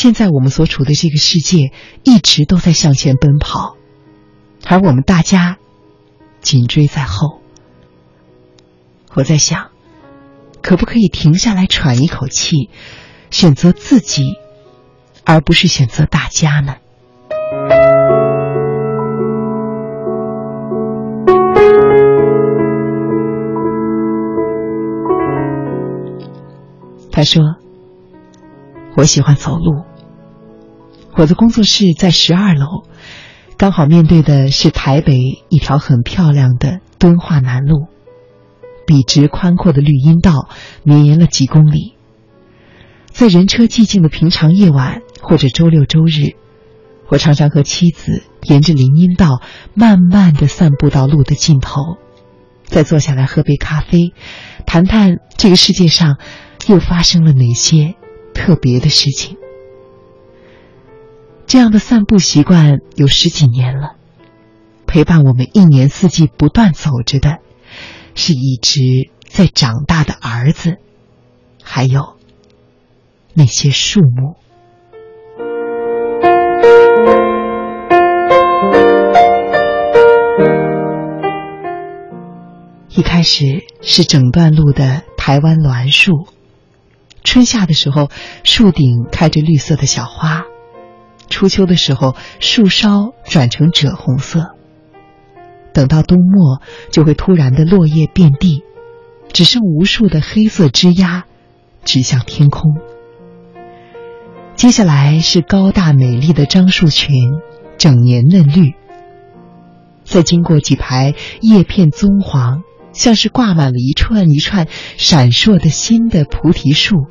现在我们所处的这个世界一直都在向前奔跑，而我们大家紧追在后。我在想，可不可以停下来喘一口气，选择自己，而不是选择大家呢？他说：“我喜欢走路。我的工作室在十二楼，刚好面对的是台北一条很漂亮的敦化南路，笔直宽阔的绿荫道绵延了几公里。在人车寂静的平常夜晚或者周六周日，我常常和妻子沿着林荫道慢慢的散步到路的尽头，再坐下来喝杯咖啡，谈谈这个世界上。”又发生了哪些特别的事情？这样的散步习惯有十几年了，陪伴我们一年四季不断走着的，是一直在长大的儿子，还有那些树木。一开始是整段路的台湾栾树。春夏的时候，树顶开着绿色的小花；初秋的时候，树梢转成赭红色。等到冬末，就会突然的落叶遍地，只剩无数的黑色枝桠指向天空。接下来是高大美丽的樟树群，整年嫩绿。再经过几排叶片棕黄。像是挂满了一串一串闪烁的新的菩提树，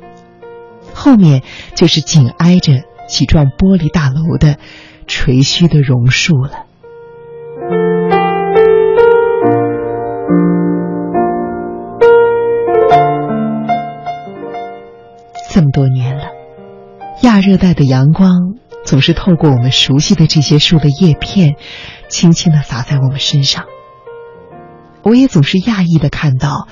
后面就是紧挨着几幢玻璃大楼的垂须的榕树了。这么多年了，亚热带的阳光总是透过我们熟悉的这些树的叶片，轻轻的洒在我们身上。我也总是讶异的看到，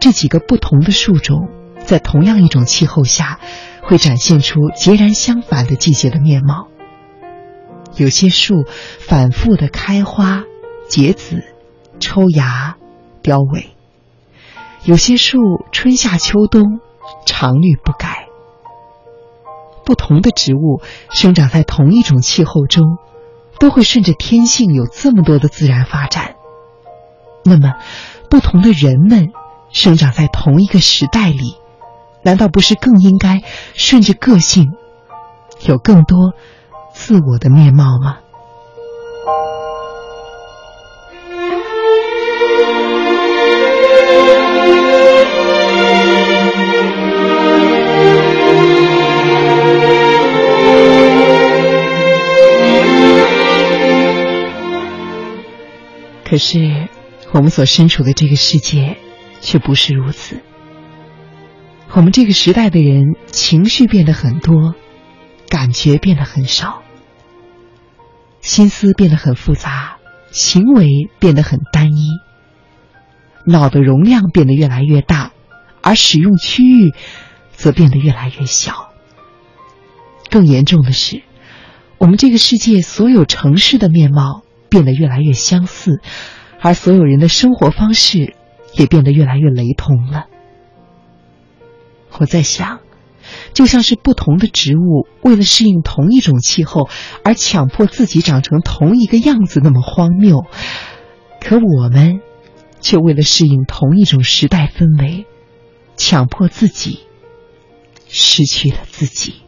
这几个不同的树种，在同样一种气候下，会展现出截然相反的季节的面貌。有些树反复的开花、结籽、抽芽、凋萎；有些树春夏秋冬常绿不改。不同的植物生长在同一种气候中，都会顺着天性有这么多的自然发展。那么，不同的人们生长在同一个时代里，难道不是更应该顺着个性，有更多自我的面貌吗？可是。我们所身处的这个世界，却不是如此。我们这个时代的人，情绪变得很多，感觉变得很少，心思变得很复杂，行为变得很单一，脑的容量变得越来越大，而使用区域则变得越来越小。更严重的是，我们这个世界所有城市的面貌变得越来越相似。而所有人的生活方式也变得越来越雷同了。我在想，就像是不同的植物为了适应同一种气候而强迫自己长成同一个样子那么荒谬，可我们却为了适应同一种时代氛围，强迫自己失去了自己。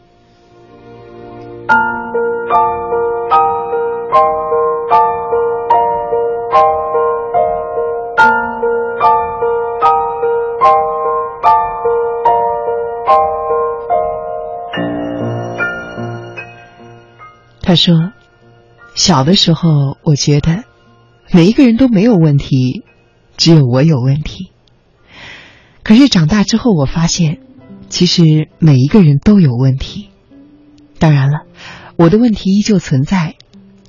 他说：“小的时候，我觉得每一个人都没有问题，只有我有问题。可是长大之后，我发现，其实每一个人都有问题。当然了，我的问题依旧存在，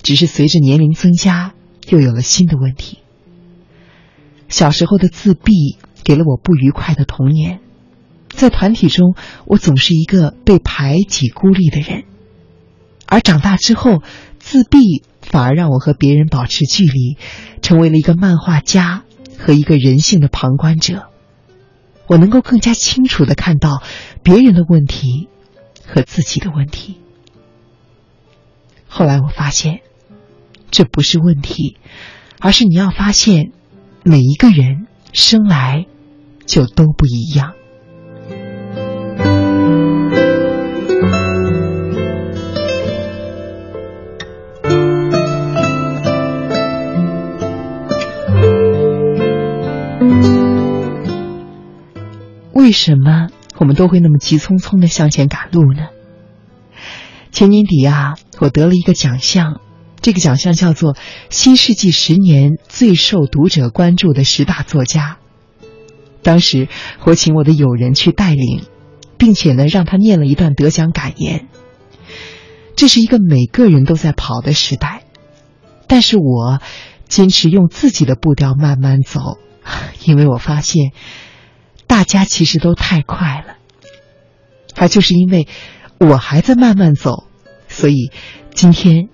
只是随着年龄增加，又有了新的问题。小时候的自闭给了我不愉快的童年，在团体中，我总是一个被排挤、孤立的人。”而长大之后，自闭反而让我和别人保持距离，成为了一个漫画家和一个人性的旁观者。我能够更加清楚的看到别人的问题和自己的问题。后来我发现，这不是问题，而是你要发现，每一个人生来就都不一样。为什么我们都会那么急匆匆的向前赶路呢？前年底啊，我得了一个奖项，这个奖项叫做“新世纪十年最受读者关注的十大作家”。当时我请我的友人去带领，并且呢让他念了一段得奖感言。这是一个每个人都在跑的时代，但是我坚持用自己的步调慢慢走，因为我发现。大家其实都太快了，而就是因为我还在慢慢走，所以今天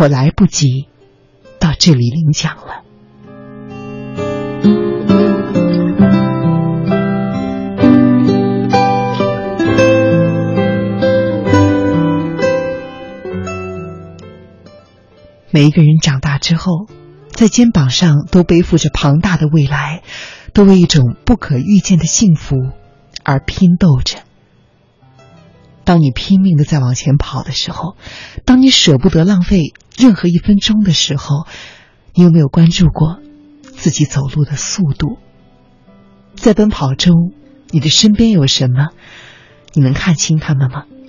我来不及到这里领奖了。每一个人长大之后，在肩膀上都背负着庞大的未来。都为一种不可预见的幸福而拼斗着。当你拼命的在往前跑的时候，当你舍不得浪费任何一分钟的时候，你有没有关注过自己走路的速度？在奔跑中，你的身边有什么？你能看清他们吗？